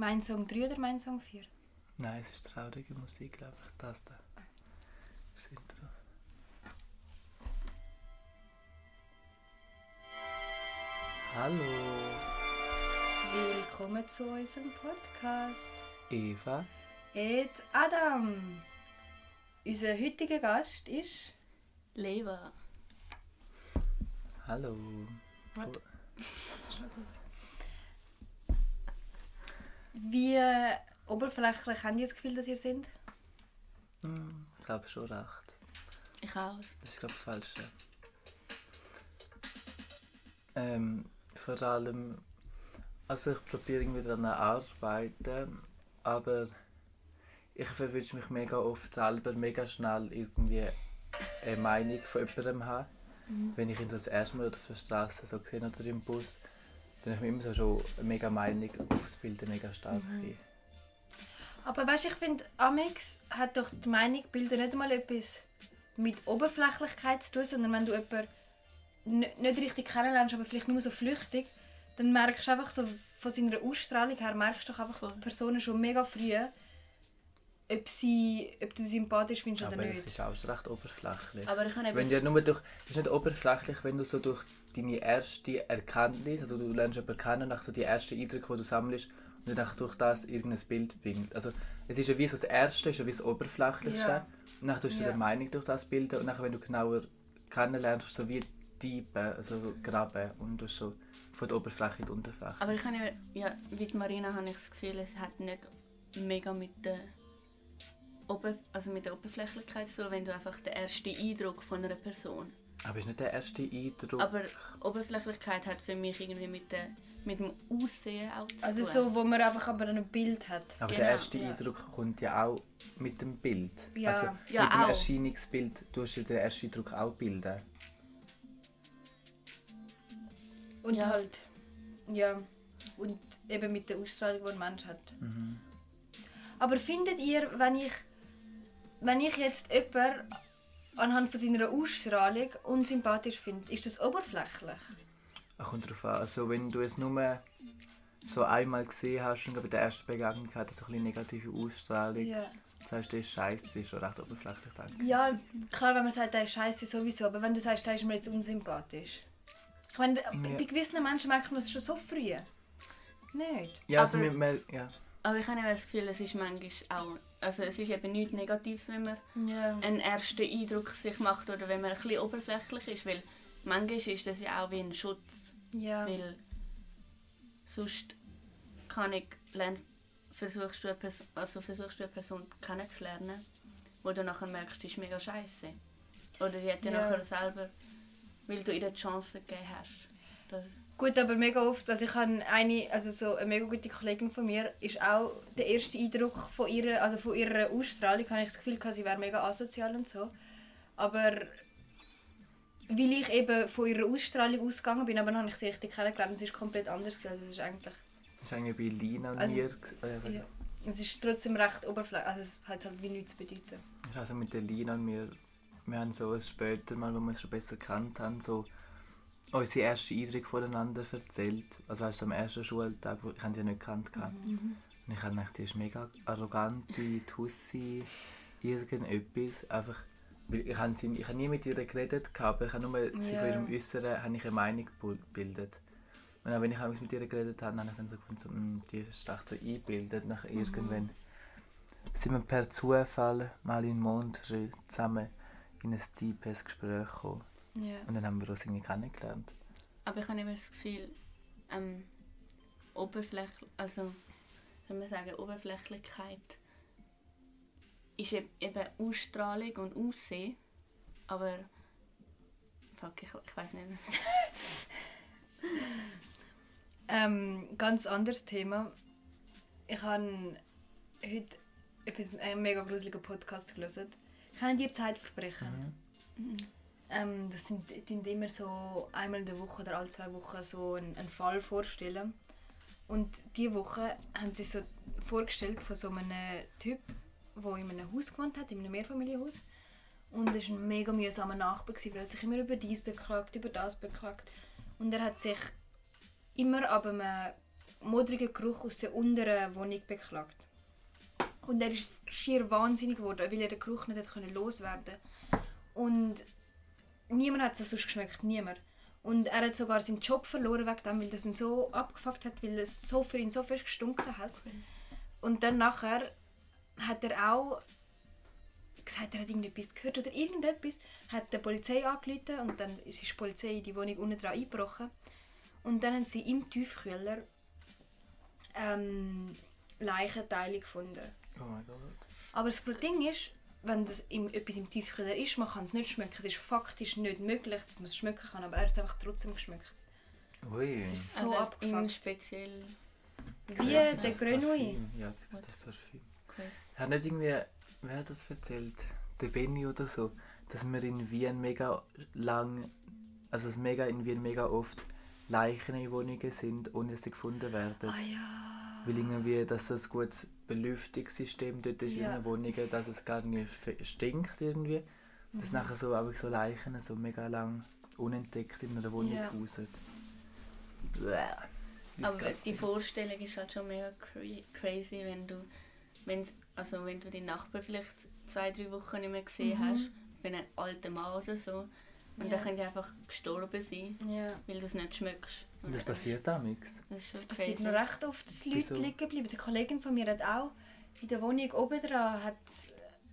Mein Song 3 oder mein Song 4? Nein, es ist traurige Musik, glaube ich. Das da. Das Intro. Hallo, Willkommen zu unserem Podcast. Eva. Et Adam. Unser heutiger Gast ist. Leva. Hallo. Warte. Wie äh, oberflächlich habt ihr das Gefühl, dass ihr seid? Hm, ich glaube schon recht. Ich auch. Das ist, glaube ich, das Falsche. Ähm, vor allem, also ich probiere irgendwie daran zu arbeiten, aber ich verwünsche mich mega oft selber mega schnell irgendwie eine Meinung von jemandem haben. Wenn ich ihn das erste Mal auf der Straße so gesehen oder im Bus, dann habe ich immer so schon eine mega Meinung aufzubilden, mega stark. Aber weißt, ich finde, Amix hat doch die Meinung, Bilder nicht einmal etwas mit Oberflächlichkeit zu tun, sondern wenn du jemanden nicht richtig kennenlernst, aber vielleicht nur so flüchtig, dann merkst du einfach so von seiner Ausstrahlung her, merkst du doch einfach Voll. Personen schon mega früh, ob, sie, ob du sie sympathisch findest Aber oder es nicht. ist auch schon recht oberflächlich. Aber ich habe. Wenn dir nur durch, es ist nicht oberflächlich, wenn du so durch deine erste Erkenntnis, also du lernst jemanden kennen, nach so die ersten Eindrücke, die du sammelst, und dann durch das irgendein Bild bringt. Also es ist ja wie so das Erste, ist ja wie das Oberflächlichste. Ja. Und dann tust du Ja. eine Meinung durch das bilden und dann, wenn du genauer kennenlernst, so wie tiefen, also graben und du so von der Oberfläche in die Unterfläche. Aber ich habe ja, wie die Marina habe ich das Gefühl, es hat nicht mega mit der, also mit der Oberflächlichkeit zu tun, wenn du einfach den ersten Eindruck von einer Person. Aber ist nicht der erste Eindruck. Aber Oberflächlichkeit hat für mich irgendwie mit, der, mit dem Aussehen auch zu Also tun. so, wo man einfach aber ein Bild hat. Aber Genau, der erste ja. Eindruck kommt ja auch mit dem Bild. Ja. Also Ja, mit dem auch. Erscheinungsbild tust du den ersten Eindruck auch bilden. Und Ja. halt, ja, und eben mit der Ausstrahlung, die ein Mensch hat. Mhm. Aber findet ihr, wenn ich, wenn ich jetzt jemanden anhand von seiner Ausstrahlung unsympathisch finde, ist das oberflächlich? Es kommt darauf an. Also wenn du es nur so einmal gesehen hast und bei der ersten Begegnung hat er so ein bisschen negative Ausstrahlung, Ja. das heißt, das ist scheiße, ist schon recht oberflächlich. Denke. ich. Ja, klar, wenn man sagt, der ist scheiße sowieso, aber wenn du sagst, der ist mir jetzt unsympathisch. Ich meine, Ja. bei gewissen Menschen merkt man es schon so früh. Nicht? Ja, also Aber- wir, wir, ja. Aber ich habe das Gefühl, es ist manchmal auch... Also es ist eben nichts Negatives, wenn man Ja. einen ersten Eindruck sich macht oder wenn man ein bisschen oberflächlich ist, weil manchmal ist das ja auch wie ein Schutz, Ja. weil sonst kann ich lern, versuchst du eine Person, also versuchst du eine Person kennenzulernen, wo du nachher merkst, die ist mega scheiße. Oder die hat dir Ja. nachher selber, weil du ihr die Chance gegeben hast. Das, Gut, aber mega oft, also ich habe eine, also so eine mega gute Kollegin von mir, ist auch der erste Eindruck von ihrer, also von ihrer Ausstrahlung, habe ich das Gefühl, sie wäre mega asozial und so. Aber weil ich eben von ihrer Ausstrahlung ausgegangen bin, aber dann habe ich sie richtig kennengelernt und sie ist komplett anders. gewesen. Also es ist eigentlich, Das war irgendwie bei Lina und Also- mir. Äh, ja. es ist trotzdem recht oberflächlich, also es hat halt wie nichts zu bedeuten. Ist Also mit der Lina und mir, wir haben so später mal, wo wir uns schon besser kennt haben, so unsere ersten Eindrücke voneinander erzählt. Also weißt am ersten Schultag, wo ich habe sie ja nicht gekannt. gehabt. Und ich habe gedacht, die ist mega arrogante Tussi, irgendetwas. Einfach, weil ich habe, sie, ich habe nie mit ihr geredet, aber ich habe nur sie Ja. von ihrem Äußeren habe ich eine Meinung gebildet. Und auch wenn ich mit ihr geredet habe, habe ich dann so gefunden, so, «Mm, die ist echt so eingebildet. Nach irgendwann sind wir per Zufall mal in Montreux zusammen in ein tiefes Gespräch gekommen. Ja. Und dann haben wir uns irgendwie kennengelernt. aber ich habe immer das Gefühl, ähm, Oberfläch, also soll man sagen, Oberflächlichkeit ist eb- eben Ausstrahlung und Aussehen, aber fuck, ich, ich weiß nicht. Ähm, ganz anderes Thema. Ich habe heute etwas, einen mega gruseligen Podcast gelesen. Kennt ihr Zeitverbrechen? Ähm, das sind, immer so einmal in der Woche oder alle zwei Wochen so einen, einen Fall vorstellen. Und diese Woche haben sie so vorgestellt von so einem Typ, der in einem Haus gewohnt hat, in einem Mehrfamilienhaus. Und er war ein mega mühsamer Nachbar, weil er sich immer über dies beklagt, über das beklagt. Und er hat sich immer ab einem modriger Geruch aus der unteren Wohnung beklagt. Und er ist schier wahnsinnig geworden, weil er den Geruch nicht loswerden Und niemand hat es sonst geschmeckt, niemand. Und er hat sogar seinen Job verloren wegen dem, weil das ihn so abgefuckt hat, weil es so für ihn so fest gestunken hat. Und dann nachher hat er auch gesagt, er hat irgendetwas gehört oder irgendetwas, hat die Polizei angerufen und dann ist die Polizei in die Wohnung unten dran eingebrochen. Und dann haben sie im Tiefkühler ähm, Leichenteile gefunden. Oh mein Gott. Aber das Ding ist, wenn das im, etwas im Tiefkühler ist, man kann es nicht schmecken. Es ist faktisch nicht möglich, dass man es schmecken kann, aber er hat es einfach trotzdem geschmeckt. Ui. Es ist Also so das in abgefuckt. speziell Wie Ja, der Grenouille. Ja, das Parfüm. crazy. Hat nicht irgendwie, wer hat das erzählt? Der Benny oder so, dass wir in Wien mega lang, also dass mega in Wien mega oft Leichen in Wohnungen sind, ohne dass sie gefunden werden. Ah ja. Weil irgendwie das so ein gutes Belüftungssystem dort ist Ja. in den Wohnungen, dass es gar nicht stinkt irgendwie. Mhm. Dass nachher so, aber so Leichen so mega lang unentdeckt in einer Wohnung Ja. rausen. Bäh. Aber die Vorstellung ist halt schon mega cra- crazy, wenn du, wenn, also wenn du den Nachbarn vielleicht zwei, drei Wochen nicht mehr gesehen Mhm. hast, wenn ein alter Mann oder so, und Ja. dann könnte er einfach gestorben sein, Ja. weil du es nicht schmeckst. Und das passiert auch nichts. Das Das passiert noch recht oft, dass Leute Wieso? liegen bleiben. Die Kollegin von mir hat auch in der Wohnung oben dran hat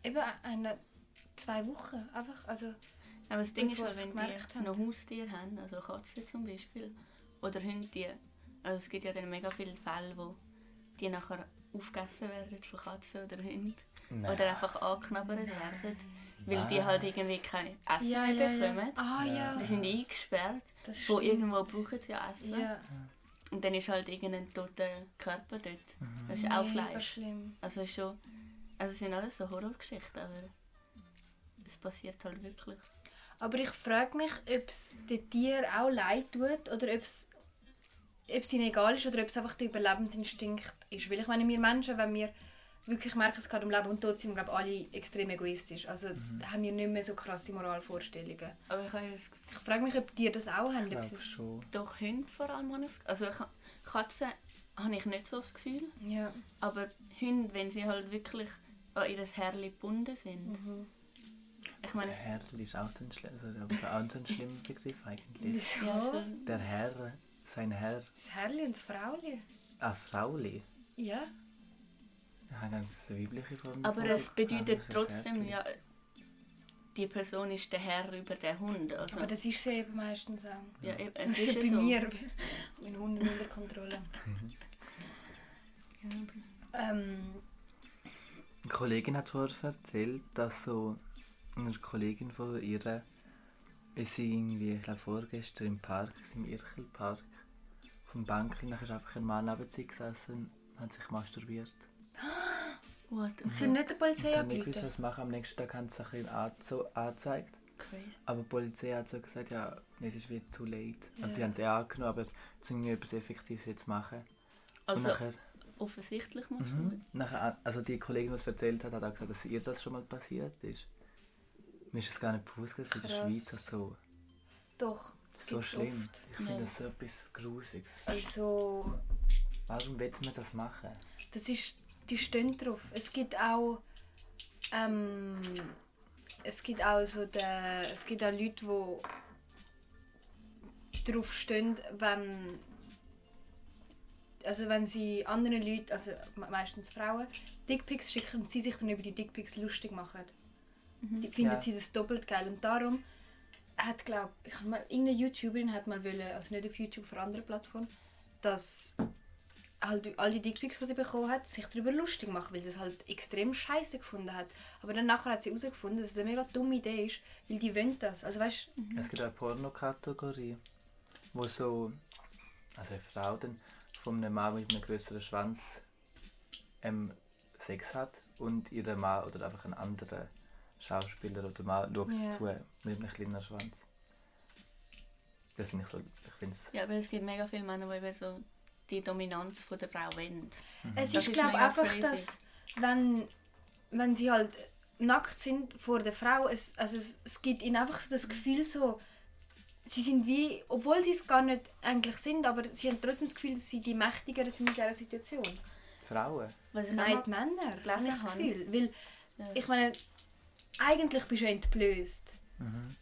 eben eine, zwei Wochen einfach, also Aber das Ding ist halt, wenn die noch Haustiere haben, also Katzen zum Beispiel, oder Hunde, die, also es gibt ja dann mega viele Fälle, wo die nachher aufgegessen werden von Katzen oder Hunden. Nein. Oder einfach angeknabbert werden, weil die halt irgendwie kein Essen ja, mehr ja, bekommen. ja. Ah Ja. Die sind eingesperrt, stimmt. irgendwo brauchen sie Essen. Ja. Und dann ist halt irgendein toter Körper dort. Mhm. Das ist auch Mega Fleisch. schlimm. Also ist schon, also es sind alles so Horrorgeschichten, aber es passiert halt wirklich. Aber ich frage mich, ob es den Tieren auch leid tut oder ob es, ob es ihnen egal ist oder ob es einfach der Überlebensinstinkt ist. Weil ich meine, wir Menschen, wenn wir wirklich merken, es geht um Leben und Tod, sind wir glaube alle extrem egoistisch. Also da haben wir nicht mehr so krasse Moralvorstellungen. Aber ich das Ich frage mich, ob die das auch haben. Ich glaube schon. Doch Hunde vor allem habe ich das- Also ich, Katzen habe ich nicht so das Gefühl. ja. Aber Hunde, wenn sie halt wirklich an ihr Herrli gebunden sind. Mhm. Ich meine, Der Herr ist auch so ein, also, auch so ein schlimmer Begriff eigentlich. Wieso? ja, schon, Der Herr, sein Herr, Das Herrli und das Frauli. ah, Frauli. Ja. Habe ganz eine weibliche Form. aber es bedeutet das ist trotzdem, ja, die Person ist der Herr über den Hund. Also, Aber das ist sie eben meistens auch. ja, eben, Das es ist ist ja bei so. mir. Mein Hund unter Kontrolle. Ähm, Eine Kollegin hat vorher erzählt, dass so eine Kollegin von ihr ist sie irgendwie, ich glaube vorgestern im Park, im Irchelpark, auf dem Bänkchen, dann ist einfach ein Mann neben sie gesessen und hat sich masturbiert. What the sind nicht der Und Polizei sie haben nicht gewusst, angerufen? was machen. Am nächsten Tag haben sie es ein bisschen anzo- angezeigt. crazy. Aber die Polizei hat so gesagt, ja, es ist wie zu late. Also sie haben es eh angenommen, aber es irgendwie etwas Effektives jetzt machen. und Also nachher, offensichtlich du mhm, nachher, also die Kollegin, die es erzählt hat, hat auch gesagt, dass ihr das schon mal passiert ist. Mir ist es gar nicht bewusst, dass in der Krass. Schweiz das so, Doch. das so gibt's schlimm. oft. Ich finde Ja. das so etwas Grusiges. Also, Warum will man das machen? das ist, die stehen drauf. Es gibt auch, ähm, es gibt auch so der, es gibt auch Leute, die drauf stehen, wenn, also wenn sie anderen Leuten, also me- meistens Frauen, Dickpics schicken und sie sich dann über die Dickpics lustig machen. Die finden Ja. sie das doppelt geil und darum hat glaub ich mal irgendeine YouTuberin hat mal wollen, also nicht auf YouTube, auf einer anderen Plattform, dass halt all die Dickpics, die sie bekommen hat, sich darüber lustig machen, weil sie es halt extrem scheiße gefunden hat. Aber dann nachher hat sie herausgefunden, dass es eine mega dumme Idee ist, weil die wollen das. Also weißt Es gibt eine Pornokategorie, wo so, also eine Frau dann von einem Mann mit einem größeren Schwanz ähm, Sex hat und ihre Mann oder einfach ein anderer Schauspieler oder Mann schaut Ja. zu mit einem kleinen Schwanz. Das finde ich so, ich finde es, Ja, aber es gibt mega viele Männer, die eben so die Dominanz von der Frau wollen. Es Das ist, glaube einfach, crazy. dass wenn, wenn sie halt nackt sind vor der Frau, es, also es, es gibt ihnen einfach so das Gefühl so, sie sind wie, obwohl sie es gar nicht eigentlich sind, aber sie haben trotzdem das Gefühl, dass sie die Mächtigeren sind in dieser Situation. Frauen. Was Nein, die Männer. gelesen habe ich das. Gefühl. Weil, Ja. ich meine, eigentlich bist du ja entblößt. Mhm.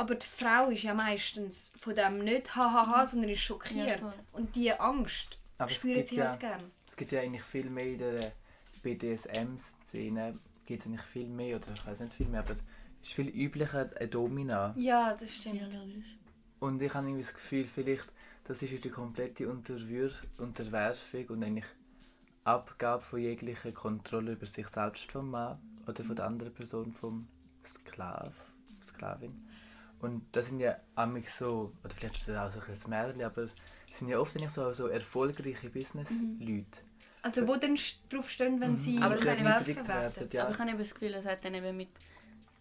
Aber die Frau ist ja meistens von dem nicht hahaha, sondern ist schockiert. Ja, und die Angst Aber es spüren gibt sie ja- halt gern. Es gibt ja eigentlich viel mehr in der BDSM-Szene. Gibt es eigentlich viel mehr, oder ich weiß nicht viel mehr, aber es ist viel üblicher eine Domina. Ja, das stimmt. Ja. Und ich habe irgendwie das Gefühl, vielleicht, das ist die komplette Unterwür Unterwerfung und eigentlich Abgabe von jeglicher Kontrolle über sich selbst vom Mann oder von der anderen Person vom Sklav, Sklavin. Und das sind ja amig so, oder vielleicht ist das auch so ein bisschen ein Märchen, aber es sind ja oft nicht so, so erfolgreiche Business-Leute. Also wo dann st- drauf stehen, wenn sie Aber die keine erniedrigt verwerten. werden, ja. Aber ich habe eben das Gefühl, es hat dann eben mit...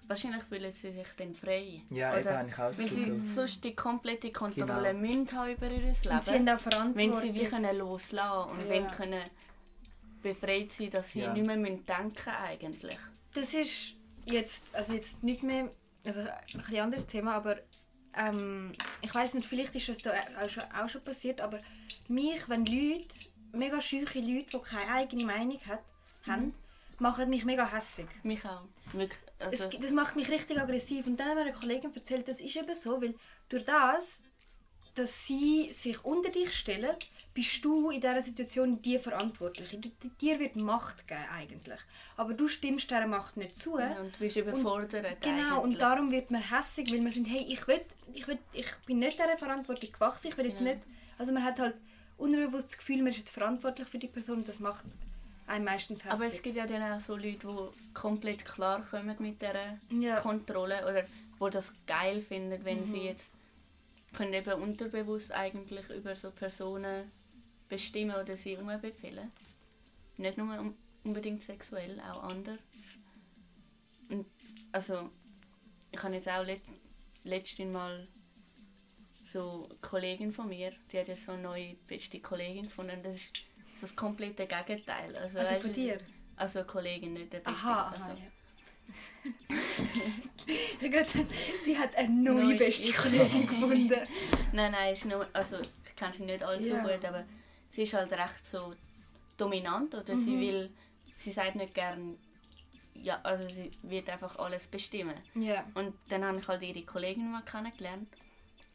Wahrscheinlich fühlen sie sich dann frei. Ja, eben habe ich auch das Weil sie Gefühl. sonst die komplette Kontrolle Genau. müssen haben über ihr Und sie haben Leben. auch Verantwortung. Wenn sie wie können loslassen und Ja. wenn können befreit sein, dass sie Ja. nicht mehr müssen denken eigentlich. Das ist jetzt, also jetzt nicht mehr, also ein bisschen anderes Thema, aber ähm, ich weiß nicht, vielleicht ist das da auch schon, auch schon passiert, aber mich, wenn Leute, mega scheuche Leute, die keine eigene Meinung hat, haben, machen mich mega hässig. Mich auch. Wirklich, also, Es, das macht mich richtig aggressiv. Und dann hat mir eine Kollegin erzählt, das ist eben so, weil durch das, dass sie sich unter dich stellen, bist du in dieser Situation die Verantwortliche. Dir wird Macht geben eigentlich. Aber du stimmst dieser Macht nicht zu. ja, und du bist überfordert Genau, und eigentlich. darum wird man hässig, weil man sind, hey, ich, will, ich, will, ich bin nicht dieser Verantwortung gewachsen, ich will jetzt Ja. nicht, also man hat halt unbewusst das Gefühl, man ist jetzt verantwortlich für die Person und das macht einem meistens hässig. Aber es gibt ja dann auch so Leute, die komplett klar kommen mit dieser ja. Kontrolle oder die das geil finden, wenn Mhm. sie jetzt können eben unterbewusst eigentlich über so Personen bestimmen oder sie umbefehlen. Nicht nur un- unbedingt sexuell, auch anders. Und also ich habe jetzt auch let letztens mal so eine Kollegin von mir, die hat jetzt so eine neue beste Kollegin gefunden. und Das ist so das komplette Gegenteil. Also, Also weißt von dir? Also eine Kollegin, nicht der beste. Aha, also, aha, ja. Ich sie hat eine neue Neue- beste Kollegin gefunden. Nein, nein, ist nur, also ich kenne sie nicht allzu Ja. gut, aber sie ist halt recht so dominant oder sie Mhm. will, sie sagt nicht gern, ja, also sie wird einfach alles bestimmen. Ja. Und dann habe ich halt ihre Kollegin mal kennengelernt.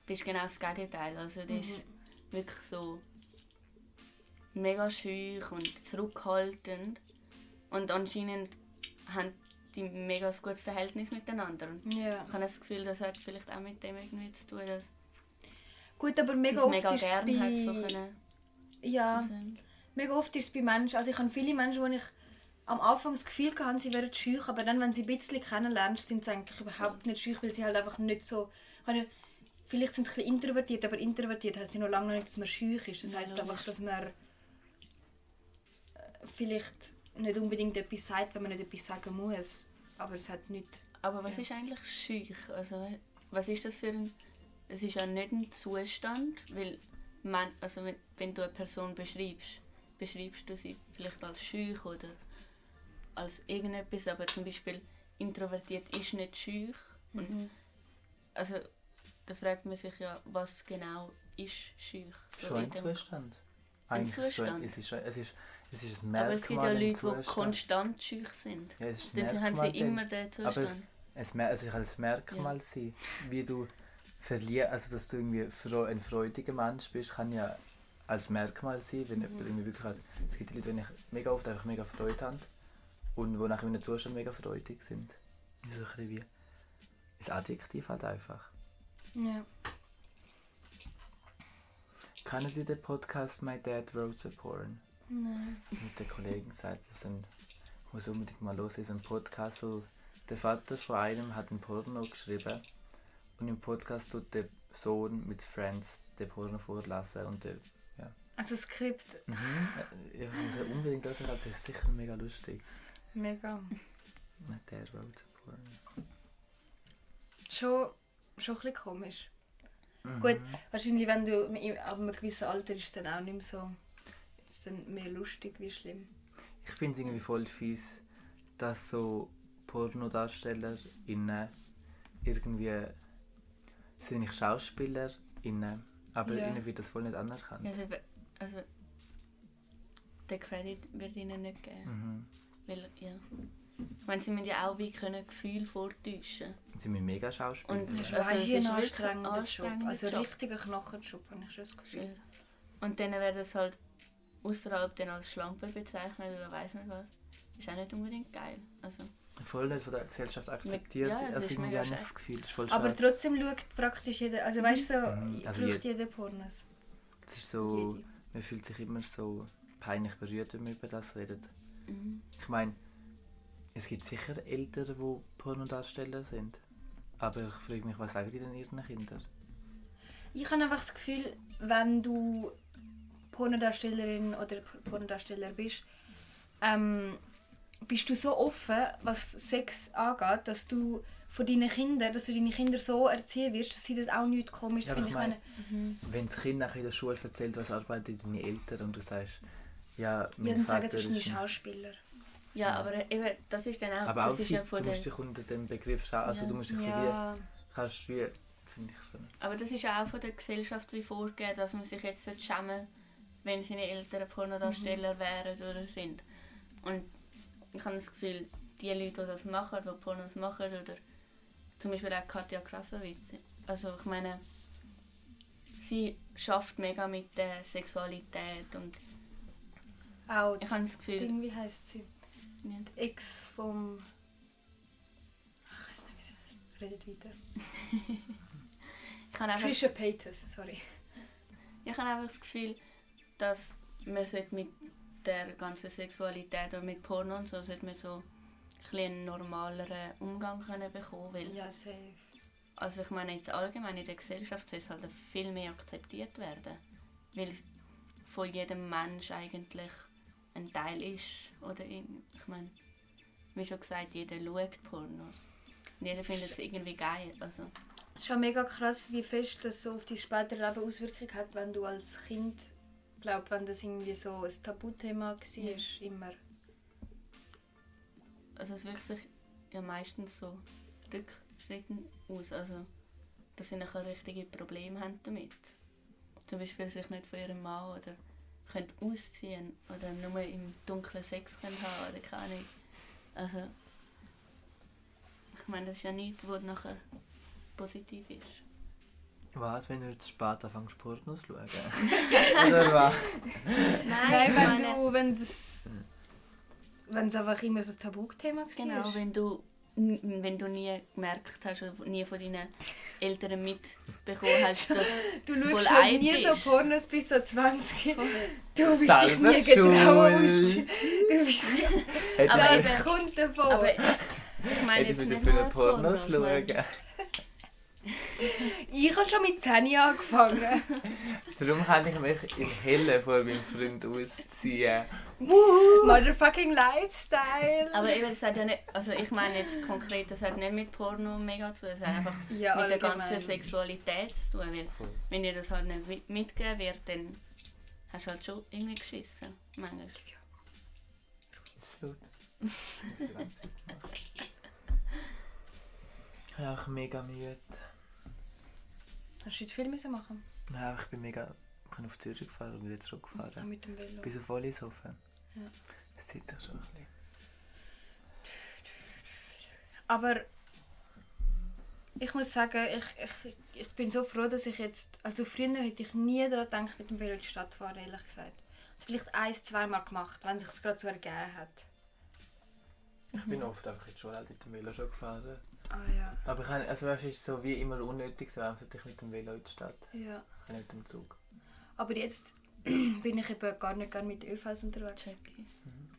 Das ist genau das Gegenteil, also die ist Mhm. wirklich so mega scheu und zurückhaltend und anscheinend haben die mega gutes Verhältnis miteinander. Und ja. ich habe das Gefühl, das hat vielleicht auch mit dem irgendwie zu tun, dass Gut, aber mega oft mega ist es gerne hat so bei... können. Ja, Also, mega oft ist es bei Menschen, also ich habe viele Menschen, wo ich am Anfang das Gefühl hatte, sie wären scheu, aber dann, wenn sie ein bisschen kennenlernst, sind sie eigentlich überhaupt nicht scheu, weil sie halt einfach nicht so... Vielleicht sind sie ein bisschen introvertiert, aber introvertiert heisst ja noch lange nicht, dass man scheu ist. Das Ja, heisst logisch. einfach, dass man äh, vielleicht nicht unbedingt etwas sagt, wenn man nicht etwas sagen muss. Aber es hat nicht... Aber was Ja. ist eigentlich schüch? Also, was ist das für ein... Es ist ja nicht ein Zustand, weil man, also wenn, wenn du eine Person beschreibst, beschreibst du sie vielleicht als schüch oder als irgendetwas, aber zum Beispiel introvertiert ist nicht schüch. Und Mhm. also da fragt man sich ja, was genau ist schüch. So Schon ein Zustand. Ein Eigentlich ist es schon, Zustand. es ist, es ist, es ist ein Aber es gibt ja Merkmal, Leute, die konstant schüch sind. Ja, es ist Dann haben Merkmal, sie immer den Zustand. Es, mer- also ich kann ein Merkmal sein, wie du verlierst, also dass du irgendwie ein freudiger Mensch bist, kann ja als Merkmal sein, wenn jemand irgendwie wirklich hat. Es gibt Leute, die ich mega oft einfach mega Freude haben und die nachher in einem Zustand mega freudig sind. Das ist so ein wie ein Adjektiv halt einfach. Ja. Kennen Sie den Podcast My Dad Wrote a Porn? Nein. mit der Kollegin gesagt, das sind, muss unbedingt mal los, ist ein Podcast, wo der Vater von einem hat ein Porno geschrieben und im Podcast tut der Sohn mit Friends den Porno vorlassen und der, Also das Skript, mhm, ich muss ja unbedingt hören, das ist sicher mega lustig. mega. Dad wrote a Porn. Schon, schon ein bisschen komisch. Mhm. Gut, wahrscheinlich wenn du ab einem gewissen Alter ist es dann auch nicht mehr so ist dann mehr lustig wie schlimm. Ich finde es irgendwie voll fies, dass so PornodarstellerInnen irgendwie sind nicht SchauspielerInnen, aber Ja. ihnen wird das voll nicht anerkannt. Also, also der Credit wird ihnen nicht gegeben. Mhm. Weil, ja. Ich meine, sie müssen ja auch wie können Gefühl vortäuschen. Und Sie sind mega Schauspieler. Und- Also, also, es ein ist wirklich anstrengender Job. Also Job. richtiger Knochenjob, habe ich schon das Gefühl. Ja. Und dann werden es halt außerhalb dann als Schlampe bezeichnet oder weiß nicht was. Ist auch nicht unbedingt geil. Also, voll nicht von der Gesellschaft akzeptiert. Ja, das also habe ich schade. das Gefühl, das ist voll Aber schade. trotzdem schaut praktisch jeder, also weißt du, so, Mhm, also braucht je- jeder Pornos. Es ist so, Jede. man fühlt sich immer so peinlich berührt, wenn man über das redet. mhm. Ich meine, es gibt sicher Eltern, die Pornodarsteller sind. Aber ich frage mich, was sagen die denn ihren Kindern? Ich habe einfach das Gefühl, wenn du Pornodarstellerin oder Pornodarsteller bist, ähm, bist du so offen, was Sex angeht, dass du von deinen Kindern, dass du deine Kinder so erziehen wirst, dass sie das auch nicht komisch Ja, finden. Ich meine, Mhm. Wenn das Kind nachher in der Schule erzählt, was arbeiten deine Eltern und du sagst, ja, ja, mein dann sagen Vater sie, ich ist ein... Schauspieler. Ja, aber eben, das ist dann auch, Aber das auch ist ja fies, von du musst dich unter dem Begriff schauen. Also Ja. du musst dich so Ja, wie... Kannst wie... Finde ich so. aber das ist ja auch von der Gesellschaft wie vorgegeben, dass man sich jetzt sollte schämen wenn seine Eltern Pornodarsteller wären oder sind. Und ich habe das Gefühl, die Leute, die das machen, die Pornos machen, oder zum Beispiel auch Katja Krasowitz, also ich meine, sie schafft mega mit der Sexualität und auch ich habe das Gefühl, Ding, wie heißt sie? ja, Die Ex vom... Ach, ich weiß nicht, wie sie redet weiter. ich habe einfach Trisha Paytas, sorry. Ich habe einfach das Gefühl, dass man mit der ganzen Sexualität oder mit Porno und so sollte man so ein einen normaleren Umgang können bekommen weil Ja, safe. also ich meine jetzt allgemein in der Gesellschaft soll es halt viel mehr akzeptiert werden weil es von jedem Mensch eigentlich ein Teil ist oder in, ich meine wie schon gesagt jeder schaut Pornos und jeder findet es irgendwie geil also Es ist schon mega krass, wie fest das so auf dein spätere Leben Auswirkungen hat, wenn du als Kind, glaub, wenn das irgendwie so ein Tabuthema war, immer. also es wirkt sich ja meistens so rückschrittend aus. Also, dass sie nachher richtige Probleme haben damit. Zum Beispiel sich nicht von ihrem Mann oder können ausziehen oder nur im dunklen Sex können haben oder keine Ahnung. Also, ich meine, das ist ja nichts, was nachher positiv ist. Was, wenn du jetzt spät anfängst, Pornos zu schauen? Oder was? Nein, ich wenn meine- du, wenn das, wenn es einfach immer so ein Tabuthema war. Genau, wenn du, wenn du nie gemerkt hast oder nie von deinen Eltern mitbekommen hast, dass Du es voll schaust halt nie so ist. Pornos bis so 20. Du bist dich Selber nie getraut. Du bist Aber Das kommt davon. Aber ich meine jetzt nicht für nur Pornos meine- schauen. ich habe schon mit 10 angefangen. Darum kann ich mich im Hellen vor meinem Freund ausziehen. Motherfucking Lifestyle. Aber eben, das hat ja nicht, also ich meine jetzt konkret, das hat nicht mit Porno mega zu tun, es hat einfach ja, mit der ganzen. Sexualität zu tun, weil Voll. wenn dir das halt nicht mitgegeben wird, dann hast du halt schon irgendwie geschissen, manchmal. Ist gut. Ich bin auch mega müde. Hast du heute viel müssen machen? Nein, ich bin mega. Ich bin auf Zürich gefahren und wieder Ja, zurückgefahren. mit dem Velo. Bis auf Wollishofen. Ja. Das sitzt sich schon ein bisschen. Aber ich muss sagen, ich, ich, ich bin so froh, dass ich jetzt. Also früher hätte ich nie daran gedacht, mit dem Velo in die Stadt zu fahren, ehrlich gesagt. Das vielleicht ein, zweimal gemacht, wenn es sich gerade so ergeben hat. Ich bin oft einfach in die Schule mit dem Velo schon gefahren. Ah ja. Aber ich habe, also weißt, ist so wie immer unnötig, warum sollte ich mit dem Velo in die Stadt? ja. Ich kann nicht mit dem Zug. Aber jetzt bin ich eben gar nicht gerne mit ÖVs unterwegs.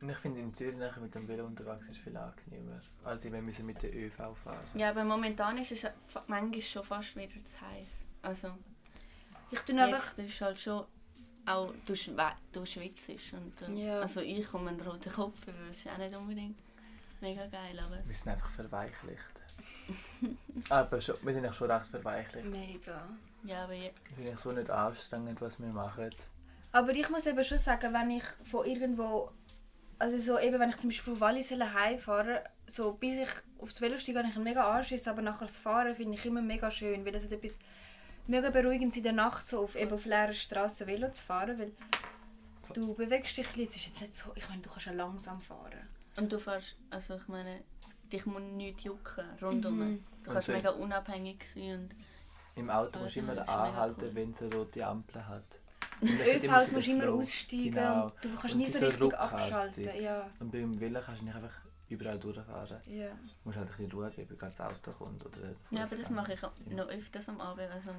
Und ich finde in Zürich mit dem Velo unterwegs ist viel angenehmer. als wenn wir mit der ÖV fahren. Ja, aber momentan ist es manchmal schon fast wieder zu heiß. Also Ich tue einfach. jetzt ist halt schon auch, du, du schwitzt und äh, Ja. also ich komme einen roten Kopf, das ist auch nicht unbedingt mega geil, aber Wir sind einfach verweichlicht. Aber schon, wir sind auch schon recht verweichlicht. Mega. ja, aber Wir sind eigentlich so nicht anstrengend, was wir machen. Aber ich muss eben schon sagen, wenn ich von irgendwo, also so eben, wenn ich zum Beispiel von Wallis heimfahre so, bis ich aufs Velo steige, habe ich einen mega Anschiss, aber nachher das Fahren finde ich immer mega schön, weil es hat etwas mega beruhigend in der Nacht so auf, eben auf leeren Straßen Velo zu fahren, weil du bewegst dich ein bisschen, es ist jetzt nicht so, ich meine, du kannst ja langsam fahren. Und du fährst, also ich meine, dich muss nichts jucken rundum. Mhm. Du kannst mega unabhängig sein und Im Auto Ah, musst du immer anhalten, cool. wenn es eine rote Ampel hat. ÖVs so musst du immer aussteigen Genau. und du kannst Und nie sie so so richtig abschalten. Ja, Und beim Velo kannst du nicht einfach überall durchfahren. ja. Du musst halt ein bisschen schauen, ob gerade das Auto kommt oder der Ja, aber das mache ich auch noch öfters am Abend. Also,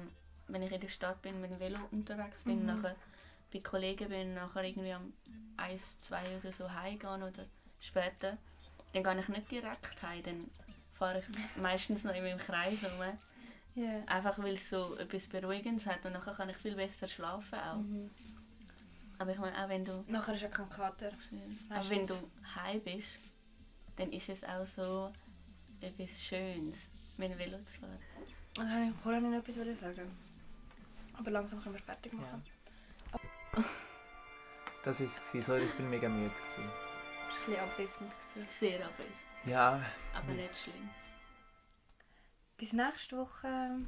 wenn ich in der Stadt bin, mit dem Velo unterwegs bin, Mhm. nachher bei Kollegen bin, nachher irgendwie um 1, 2 oder so heimgehen oder später, dann gehe ich nicht direkt heim, dann fahre ich meistens noch in meinem Kreis rum. ja. Einfach weil es so etwas Beruhigendes hat und nachher kann ich viel besser schlafen auch. Mhm. Aber ich meine, auch wenn du, Nachher ist ja kein Kater. auch wenn du heim bist, dann ist es auch so etwas Schönes, mit dem Velo zu fahren. Und dann wollte ich vorher noch etwas sagen. Aber langsam können wir fertig machen. Das war es. Sorry, ich bin mega müde. Gewesen. War ein bisschen abwesend. gewesen. Sehr abwesend, Ja, aber nicht schlimm. Bis nächste Woche.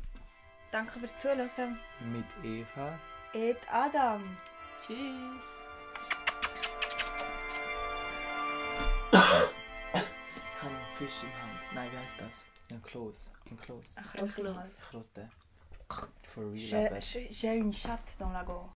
Danke fürs Zuhören. mit Eva. Ed Adam. Tschüss. Ich habe einen Fisch im Hals. Nein, wie heißt das? Ein Kloß. Ein Kloß. Ein Kloß. Krotte. For real. J'ai aber- j'ai une chatte dans la gorge.